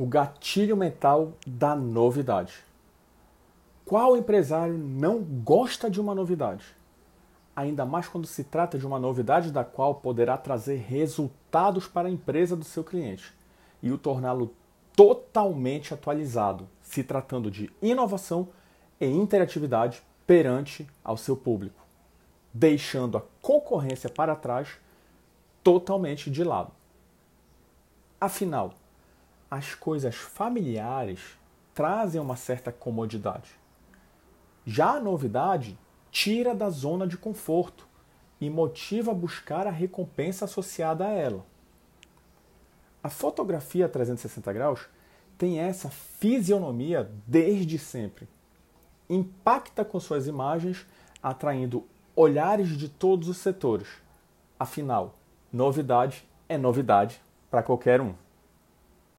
o gatilho mental da novidade. Qual empresário não gosta de uma novidade? Ainda mais quando se trata de uma novidade da qual poderá trazer resultados para a empresa do seu cliente e o torná-lo totalmente atualizado, se tratando de inovação e interatividade perante ao seu público, deixando a concorrência para trás totalmente de lado. Afinal, as coisas familiares trazem uma certa comodidade. Já a novidade tira da zona de conforto e motiva a buscar a recompensa associada a ela. A fotografia 360 graus tem essa fisionomia desde sempre. Impacta com suas imagens, atraindo olhares de todos os setores. Afinal, novidade é novidade para qualquer um.